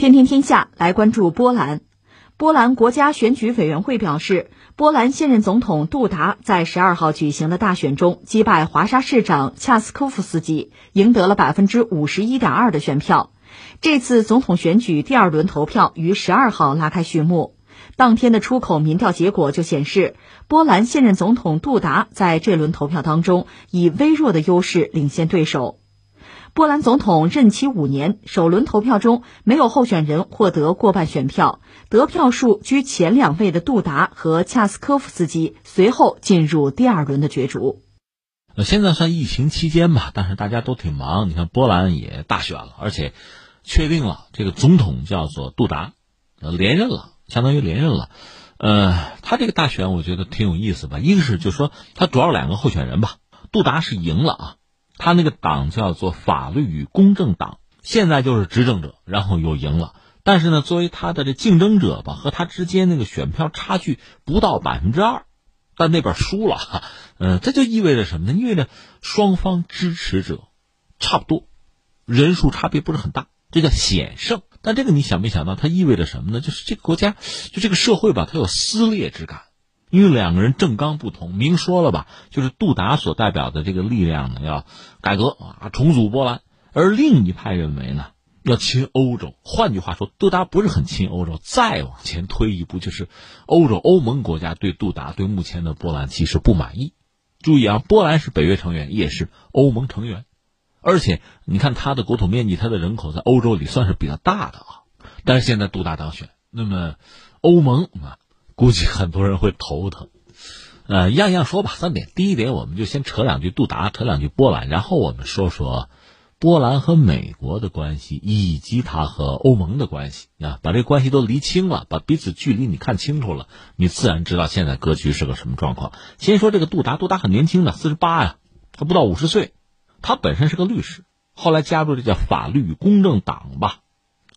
天天天下来关注波兰。波兰国家选举委员会表示，波兰现任总统杜达在十二号举行的大选中击败华沙市长恰斯科夫斯基，赢得了百分之五十一点二的选票。这次总统选举第二轮投票于十二号拉开序幕。当天的出口民调结果就显示，波兰现任总统杜达在这轮投票当中以微弱的优势领先对手。波兰总统任期五年，首轮投票中没有候选人获得过半选票，得票数居前两位的杜达和恰斯科夫斯基随后进入第二轮的角逐。呃，现在算疫情期间吧，但是大家都挺忙。你看，波兰也大选了，而且确定了这个总统叫做杜达，连任了，相当于连任了。呃，他这个大选我觉得挺有意思吧。一个是就说他主要两个候选人吧，杜达是赢了啊。他那个党叫做法律与公正党，现在就是执政者，然后又赢了。但是呢，作为他的这竞争者吧，和他之间那个选票差距不到百分之二，但那边输了。嗯，这就意味着什么呢？意味着双方支持者差不多，人数差别不是很大，这叫险胜。但这个你想没想到，它意味着什么呢？就是这个国家，就这个社会吧，它有撕裂之感。因为两个人政纲不同，明说了吧，就是杜达所代表的这个力量呢，要改革啊，重组波兰；而另一派认为呢，要亲欧洲。换句话说，杜达不是很亲欧洲。再往前推一步，就是欧洲欧盟国家对杜达、对目前的波兰其实不满意。注意啊，波兰是北约成员，也是欧盟成员，而且你看它的国土面积，它的人口在欧洲里算是比较大的啊。但是现在杜达当选，那么欧盟啊。估计很多人会头疼，呃，样样说吧，三点。第一点，我们就先扯两句杜达，扯两句波兰，然后我们说说波兰和美国的关系，以及它和欧盟的关系啊，把这关系都厘清了，把彼此距离你看清楚了，你自然知道现在格局是个什么状况。先说这个杜达，杜达很年轻的，四十八呀，还不到五十岁，他本身是个律师，后来加入这叫法律与公正党吧，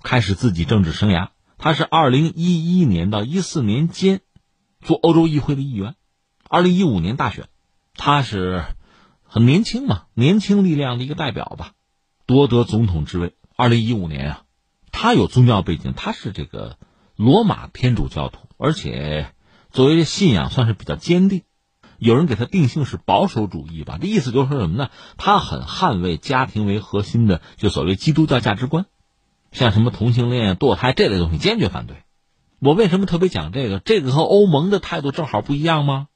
开始自己政治生涯。他是二零一一年到一四年间做欧洲议会的议员，二零一五年大选，他是很年轻嘛，年轻力量的一个代表吧，夺得总统之位。二零一五年啊，他有宗教背景，他是这个罗马天主教徒，而且作为信仰算是比较坚定。有人给他定性是保守主义吧，这意思就是说什么呢？他很捍卫家庭为核心的，就所谓基督教价值观。像什么同性恋、堕胎这类东西，坚决反对。我为什么特别讲这个？这个和欧盟的态度正好不一样吗？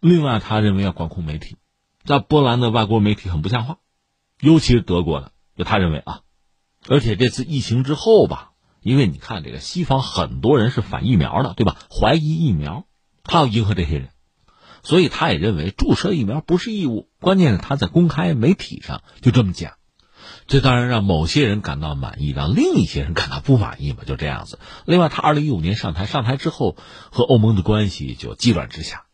另外，他认为要管控媒体，在波兰的外国媒体很不像话，尤其是德国的。就他认为啊，而且这次疫情之后吧，因为你看这个西方很多人是反疫苗的，对吧？怀疑疫苗，他要迎合这些人，所以他也认为注射疫苗不是义务。关键是他在公开媒体上就这么讲。这当然让某些人感到满意，让另一些人感到不满意嘛，就这样子。另外，他二零一五年上台，上台之后和欧盟的关系就急转直下，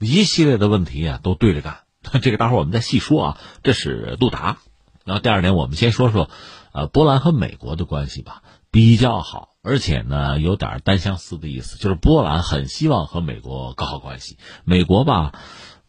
一系列的问题啊都对着干。这个待会儿我们再细说啊。这是杜达，然后第二点，我们先说说，呃，波兰和美国的关系吧，比较好，而且呢有点单相思的意思，就是波兰很希望和美国搞好关系，美国吧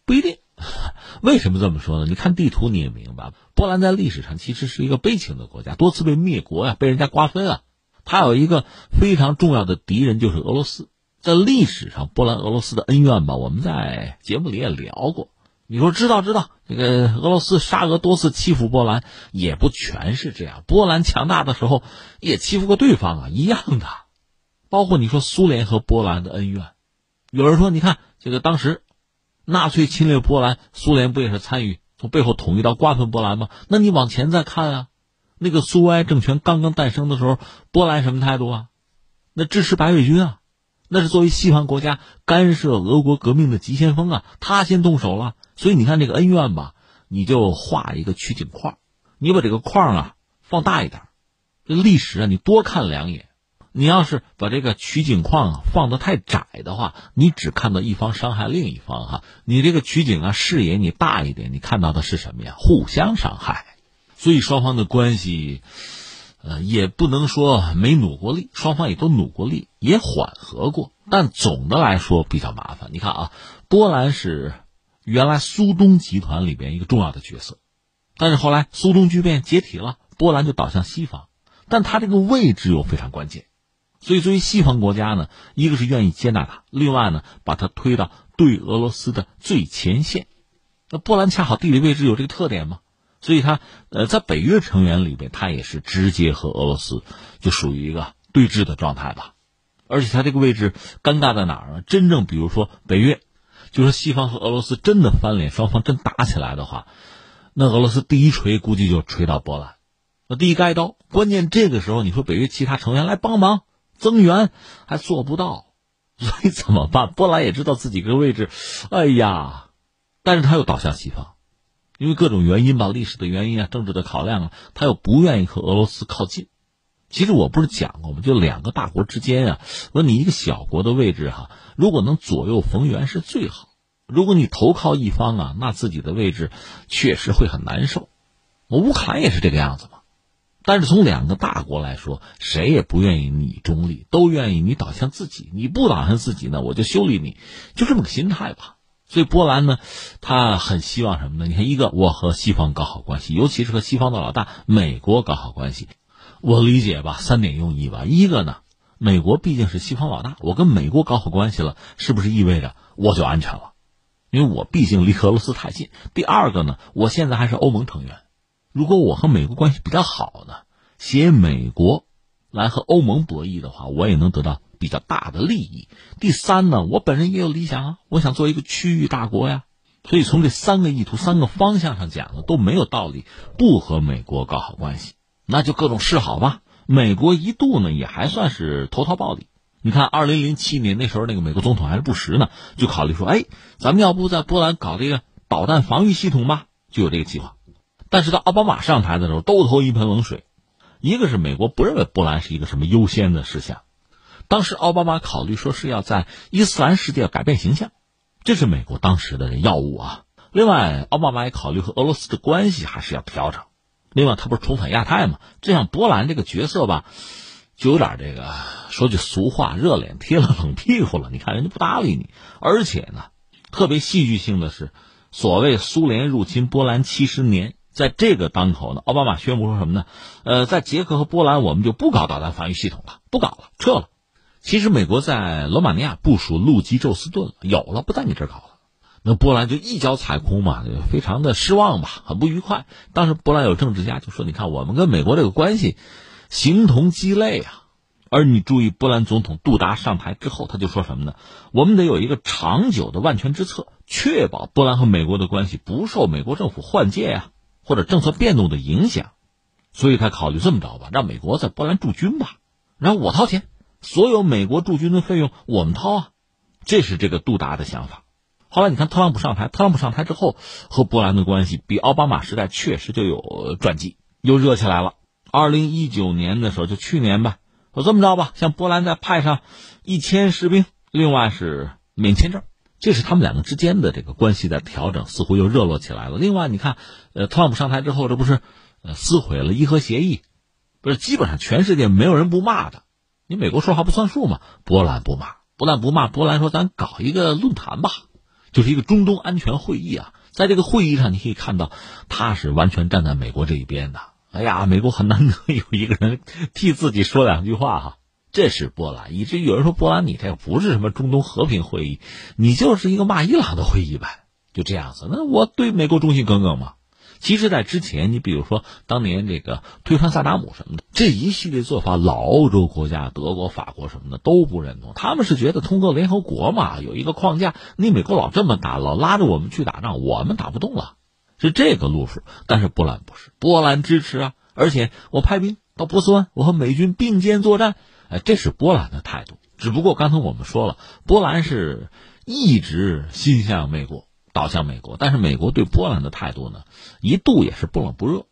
不一定。为什么这么说呢？你看地图你也明白，波兰在历史上其实是一个悲情的国家，多次被灭国呀，被人家瓜分啊。它有一个非常重要的敌人就是俄罗斯，在历史上波兰俄罗斯的恩怨吧，我们在节目里也聊过。你说知道知道，这个俄罗斯沙俄多次欺负波兰，也不全是这样。波兰强大的时候也欺负过对方啊，一样的。包括你说苏联和波兰的恩怨，有人说你看这个当时。纳粹侵略波兰，苏联不也是参与从背后捅一刀瓜分波兰吗？那你往前再看啊，那个苏维埃政权刚刚诞生的时候，波兰什么态度啊？那支持白卫军啊，那是作为西方国家干涉俄国革命的急先锋啊，他先动手了。所以你看这个恩怨吧，你就画一个取景框，你把这个框啊放大一点，这历史啊你多看两眼。你要是把这个取景框放得太窄的话，你只看到一方伤害另一方哈。你这个取景啊视野你大一点，你看到的是什么呀？互相伤害。所以双方的关系，呃，也不能说没努过力，双方也都努过力，也缓和过。但总的来说比较麻烦。你看啊，波兰是原来苏东集团里边一个重要的角色，但是后来苏东剧变解体了，波兰就倒向西方。但它这个位置又非常关键。所以，作为西方国家呢，一个是愿意接纳他，另外呢，把他推到对俄罗斯的最前线。那波兰恰好地理位置有这个特点嘛，所以他呃，在北约成员里边，他也是直接和俄罗斯就属于一个对峙的状态吧。而且他这个位置尴尬在哪儿呢？真正比如说北约，就说西方和俄罗斯真的翻脸，双方真打起来的话，那俄罗斯第一锤估计就锤到波兰，那第一该刀。关键这个时候，你说北约其他成员来帮忙。增援还做不到，所以怎么办？波兰也知道自己这个位置，哎呀，但是他又倒向西方，因为各种原因吧，历史的原因啊，政治的考量啊，他又不愿意和俄罗斯靠近。其实我不是讲过吗？就两个大国之间啊，说你一个小国的位置哈，如果能左右逢源是最好。如果你投靠一方啊，那自己的位置确实会很难受。我乌克兰也是这个样子嘛。但是从两个大国来说，谁也不愿意你中立，都愿意你倒向自己。你不倒向自己呢，我就修理你，就这么个心态吧。所以波兰呢，他很希望什么呢？你看，一个我和西方搞好关系，尤其是和西方的老大美国搞好关系。我理解吧，三点用意吧。一个呢，美国毕竟是西方老大，我跟美国搞好关系了，是不是意味着我就安全了？因为我毕竟离俄罗斯太近。第二个呢，我现在还是欧盟成员。如果我和美国关系比较好呢，携美国来和欧盟博弈的话，我也能得到比较大的利益。第三呢，我本人也有理想啊，我想做一个区域大国呀。所以从这三个意图、三个方向上讲呢，都没有道理不和美国搞好关系。那就各种示好吧。美国一度呢也还算是投桃报李。你看，二零零七年那时候那个美国总统还是布什呢，就考虑说，哎，咱们要不在波兰搞这个导弹防御系统吧？就有这个计划。但是到奥巴马上台的时候，都投一盆冷水。一个是美国不认为波兰是一个什么优先的事项，当时奥巴马考虑说是要在伊斯兰世界改变形象，这是美国当时的要务啊。另外，奥巴马也考虑和俄罗斯的关系还是要调整。另外，他不是重返亚太嘛？这样波兰这个角色吧，就有点这个说句俗话，热脸贴了冷屁股了。你看人家不搭理你，而且呢，特别戏剧性的是，所谓苏联入侵波兰七十年。在这个当口呢，奥巴马宣布说什么呢？呃，在捷克和波兰，我们就不搞导弹防御系统了，不搞了，撤了。其实美国在罗马尼亚部署陆基宙斯盾了，有了，不在你这儿搞了。那波兰就一脚踩空嘛，非常的失望吧，很不愉快。当时波兰有政治家就说：“你看，我们跟美国这个关系形同鸡肋啊。”而你注意，波兰总统杜达上台之后，他就说什么呢？我们得有一个长久的万全之策，确保波兰和美国的关系不受美国政府换届呀。或者政策变动的影响，所以他考虑这么着吧，让美国在波兰驻军吧，然后我掏钱，所有美国驻军的费用我们掏啊，这是这个杜达的想法。后来你看特朗普上台，特朗普上台之后和波兰的关系比奥巴马时代确实就有转机，又热起来了。二零一九年的时候，就去年吧，我这么着吧，向波兰再派上一千士兵，另外是免签证。这是他们两个之间的这个关系的调整，似乎又热络起来了。另外，你看，呃，特朗普上台之后，这不是，呃，撕毁了伊核协议，不是基本上全世界没有人不骂的。你美国说话不算数嘛？波兰不骂，不但不骂，波兰说咱搞一个论坛吧，就是一个中东安全会议啊。在这个会议上，你可以看到，他是完全站在美国这一边的。哎呀，美国很难得有一个人替自己说两句话哈。这是波兰，以至于有人说波兰，你这不是什么中东和平会议，你就是一个骂伊朗的会议呗，就这样子。那我对美国忠心耿耿嘛。其实，在之前，你比如说当年这个推翻萨达姆什么的，这一系列做法，老欧洲国家，德国、法国什么的都不认同，他们是觉得通过联合国嘛，有一个框架，你美国老这么打，老拉着我们去打仗，我们打不动了，是这个路数。但是波兰不是，波兰支持啊，而且我派兵到波斯湾，我和美军并肩作战。哎，这是波兰的态度。只不过刚才我们说了，波兰是一直心向美国，倒向美国。但是美国对波兰的态度呢，一度也是不冷不热。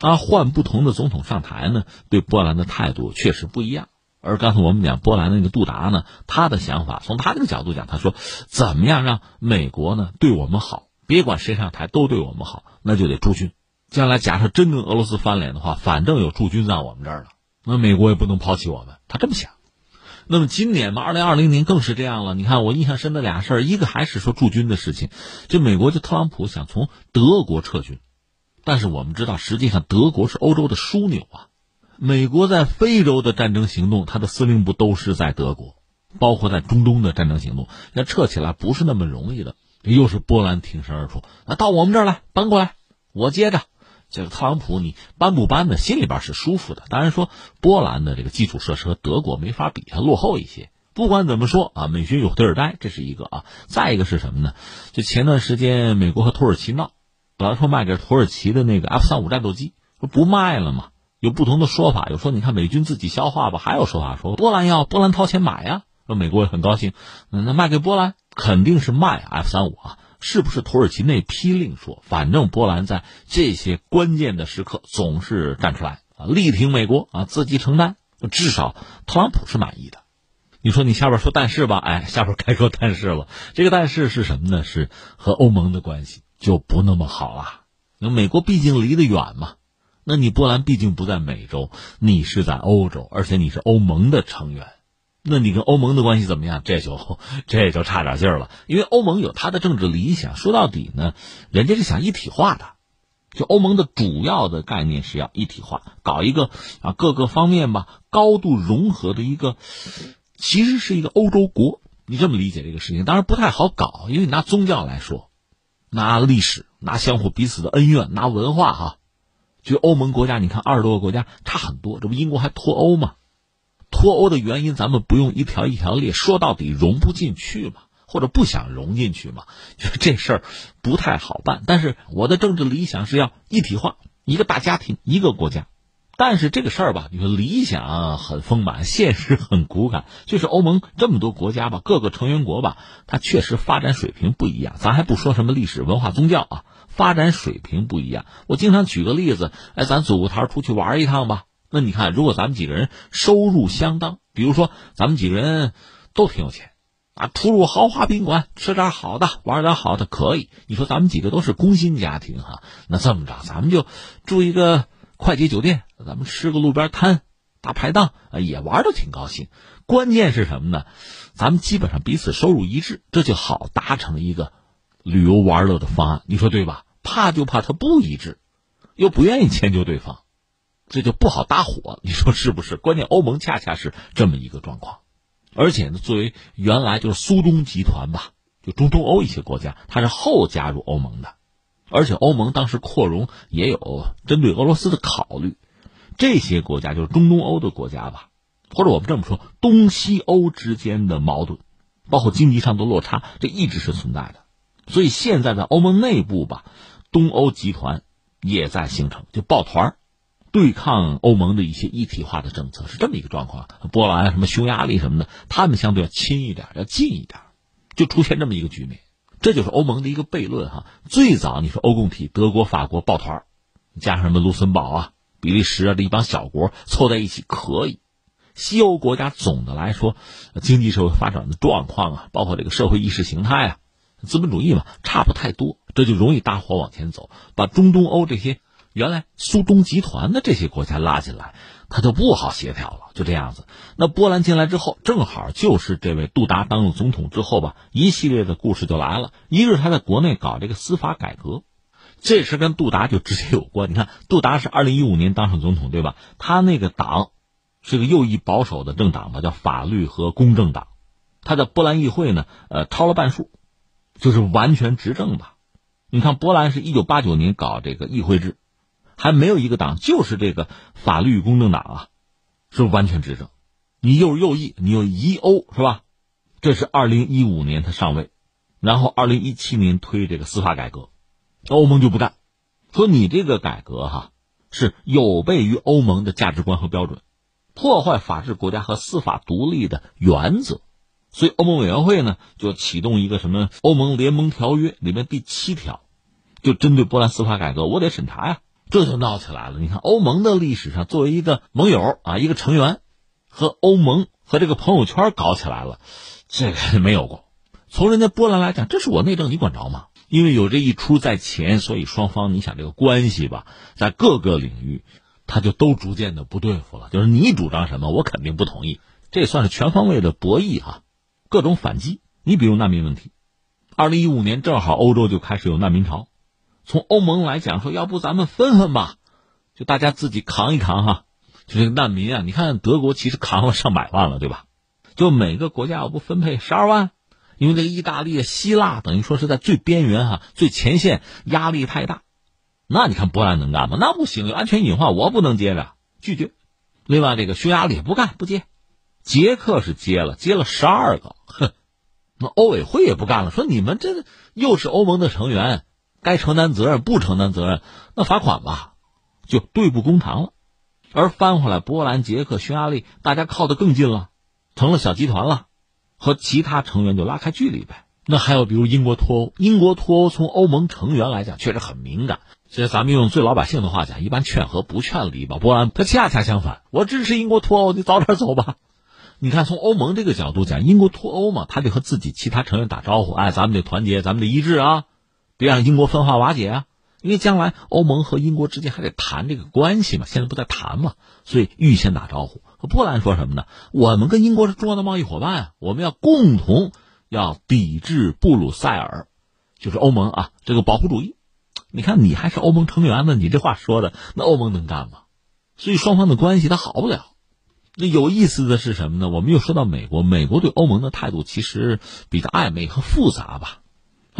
啊，换不同的总统上台呢，对波兰的态度确实不一样。而刚才我们讲波兰那个杜达呢，他的想法从他这个角度讲，他说怎么样让美国呢对我们好，别管谁上台都对我们好，那就得驻军。将来假设真跟俄罗斯翻脸的话，反正有驻军在我们这儿了。那美国也不能抛弃我们，他这么想。那么今年嘛，二零二零年更是这样了。你看，我印象深的俩事儿，一个还是说驻军的事情。这美国，就特朗普想从德国撤军，但是我们知道，实际上德国是欧洲的枢纽啊。美国在非洲的战争行动，它的司令部都是在德国，包括在中东的战争行动，要撤起来不是那么容易的。又是波兰挺身而出，那到我们这儿来搬过来，我接着。这个特朗普，你搬不搬的，心里边是舒服的。当然说，波兰的这个基础设施和德国没法比，它落后一些。不管怎么说啊，美军有地儿待，这是一个啊。再一个是什么呢？就前段时间美国和土耳其闹，本来说卖给土耳其的那个 F 三五战斗机，说不卖了嘛。有不同的说法，有说你看美军自己消化吧，还有说法说波兰要波兰掏钱买呀。说美国也很高兴，那卖给波兰肯定是卖 F 三五啊。是不是土耳其那批令说，反正波兰在这些关键的时刻总是站出来啊，力挺美国啊，自己承担，至少特朗普是满意的。你说你下边说但是吧，哎，下边该说但是了。这个但是是什么呢？是和欧盟的关系就不那么好了。那美国毕竟离得远嘛，那你波兰毕竟不在美洲，你是在欧洲，而且你是欧盟的成员。那你跟欧盟的关系怎么样？这就这就差点劲儿了，因为欧盟有他的政治理想。说到底呢，人家是想一体化的，就欧盟的主要的概念是要一体化，搞一个啊各个方面吧高度融合的一个，其实是一个欧洲国。你这么理解这个事情，当然不太好搞，因为你拿宗教来说，拿历史，拿相互彼此的恩怨，拿文化哈，就欧盟国家，你看二十多个国家差很多，这不英国还脱欧吗？脱欧的原因，咱们不用一条一条列，说到底融不进去嘛，或者不想融进去嘛，这事儿不太好办。但是我的政治理想是要一体化，一个大家庭，一个国家。但是这个事儿吧，你说理想很丰满，现实很骨感。就是欧盟这么多国家吧，各个成员国吧，它确实发展水平不一样。咱还不说什么历史文化宗教啊，发展水平不一样。我经常举个例子，哎，咱组个团出去玩一趟吧。那你看，如果咱们几个人收入相当，比如说咱们几个人都挺有钱，啊，出入豪华宾馆，吃点好的，玩点好的，可以。你说咱们几个都是工薪家庭哈，那这么着，咱们就住一个快捷酒店，咱们吃个路边摊，大排档，啊，也玩的挺高兴。关键是什么呢？咱们基本上彼此收入一致，这就好达成一个旅游玩乐的方案。你说对吧？怕就怕他不一致，又不愿意迁就对方。这就不好搭伙，你说是不是？关键欧盟恰恰是这么一个状况，而且呢，作为原来就是苏东集团吧，就中东欧一些国家，它是后加入欧盟的，而且欧盟当时扩容也有针对俄罗斯的考虑，这些国家就是中东欧的国家吧，或者我们这么说，东西欧之间的矛盾，包括经济上的落差，这一直是存在的，所以现在在欧盟内部吧，东欧集团也在形成，就抱团儿对抗欧盟的一些一体化的政策是这么一个状况，波兰什么匈牙利什么的，他们相对要亲一点，要近一点，就出现这么一个局面。这就是欧盟的一个悖论哈。最早你说欧共体，德国、法国抱团加上什么卢森堡啊、比利时啊这一帮小国凑在一起可以。西欧国家总的来说，经济社会发展的状况啊，包括这个社会意识形态啊，资本主义嘛，差不太多，这就容易搭伙往前走，把中东欧这些。原来苏东集团的这些国家拉进来，他就不好协调了，就这样子。那波兰进来之后，正好就是这位杜达当了总统之后吧，一系列的故事就来了。一是他在国内搞这个司法改革，这事跟杜达就直接有关。你看，杜达是二零一五年当上总统，对吧？他那个党是个右翼保守的政党吧，叫法律和公正党。他在波兰议会呢，呃，超了半数，就是完全执政吧。你看，波兰是一九八九年搞这个议会制。还没有一个党，就是这个法律公正党啊，是完全执政。你又是右翼，你又疑欧是吧？这是二零一五年他上位，然后二零一七年推这个司法改革，欧盟就不干，说你这个改革哈是有悖于欧盟的价值观和标准，破坏法治国家和司法独立的原则。所以欧盟委员会呢就启动一个什么欧盟联盟条约里面第七条，就针对波兰司法改革，我得审查呀。这就闹起来了。你看，欧盟的历史上，作为一个盟友啊，一个成员，和欧盟和这个朋友圈搞起来了，这个没有过。从人家波兰来讲，这是我内政，你管着吗？因为有这一出在前，所以双方你想这个关系吧，在各个领域，他就都逐渐的不对付了。就是你主张什么，我肯定不同意。这算是全方位的博弈哈，各种反击。你比如难民问题，二零一五年正好欧洲就开始有难民潮。从欧盟来讲，说要不咱们分分吧，就大家自己扛一扛哈，就这个难民啊，你看德国其实扛了上百万了，对吧？就每个国家要不分配十二万，因为这个意大利、希腊等于说是在最边缘哈、最前线，压力太大。那你看波兰能干吗？那不行，有安全隐患，我不能接着，拒绝。另外，这个匈牙利不干不接，捷克是接了，接了十二个，哼。那欧委会也不干了，说你们这又是欧盟的成员，该承担责任不承担责任，那罚款吧，就对簿公堂了。而翻回来，波兰、捷克、匈牙利，大家靠得更近了，成了小集团了，和其他成员就拉开距离呗。那还有比如英国脱欧，英国脱欧从欧盟成员来讲确实很敏感。所以咱们用最老百姓的话讲，一般劝和不劝离吧。波兰他恰恰相反，我支持英国脱欧，你早点走吧。你看，从欧盟这个角度讲，英国脱欧嘛，他得和自己其他成员打招呼，哎，咱们得团结，咱们得一致啊，别让英国分化瓦解啊。因为将来欧盟和英国之间还得谈这个关系嘛，现在不在谈嘛，所以预先打招呼。和波兰说什么呢？我们跟英国是重要的贸易伙伴啊，我们要共同要抵制布鲁塞尔，就是欧盟啊这个保护主义。你看，你还是欧盟成员呢，你这话说的，那欧盟能干吗？所以双方的关系它好不了。那有意思的是什么呢？我们又说到美国，美国对欧盟的态度其实比较暧昧和复杂吧。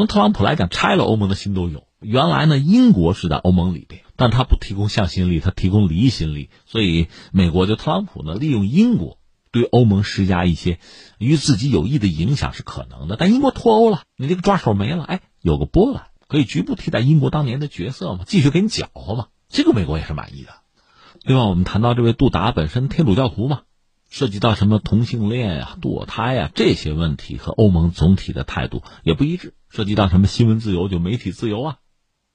从特朗普来讲，拆了欧盟的心都有。原来呢，英国是在欧盟里边，但他不提供向心力，他提供离心力，所以美国就特朗普呢，利用英国对欧盟施加一些与自己有益的影响是可能的。但英国脱欧了，你这个抓手没了，哎，有个波兰可以局部替代英国当年的角色嘛，继续给你搅和嘛，这个美国也是满意的。另外，我们谈到这位杜达本身天主教徒嘛，涉及到什么同性恋啊、堕胎啊这些问题，和欧盟总体的态度也不一致。涉及到什么新闻自由，就媒体自由啊。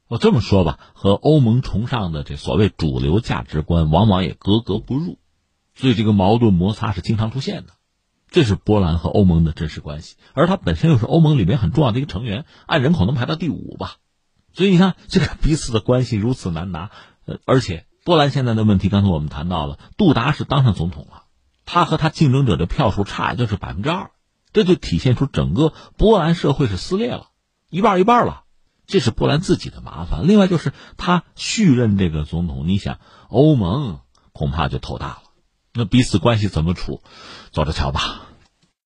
我这么说吧，和欧盟崇尚的这所谓主流价值观，往往也格格不入，所以这个矛盾摩擦是经常出现的。这是波兰和欧盟的真实关系，而它本身又是欧盟里面很重要的一个成员，按人口能排到第五吧。所以你看，这个彼此的关系如此难拿。呃，而且波兰现在的问题，刚才我们谈到了，杜达是当上总统了，他和他竞争者的票数差就是百分之二，这就体现出整个波兰社会是撕裂了，一半一半了。这是波兰自己的麻烦，另外就是他续任这个总统，你想欧盟恐怕就头大了，那彼此关系怎么处，走着瞧吧。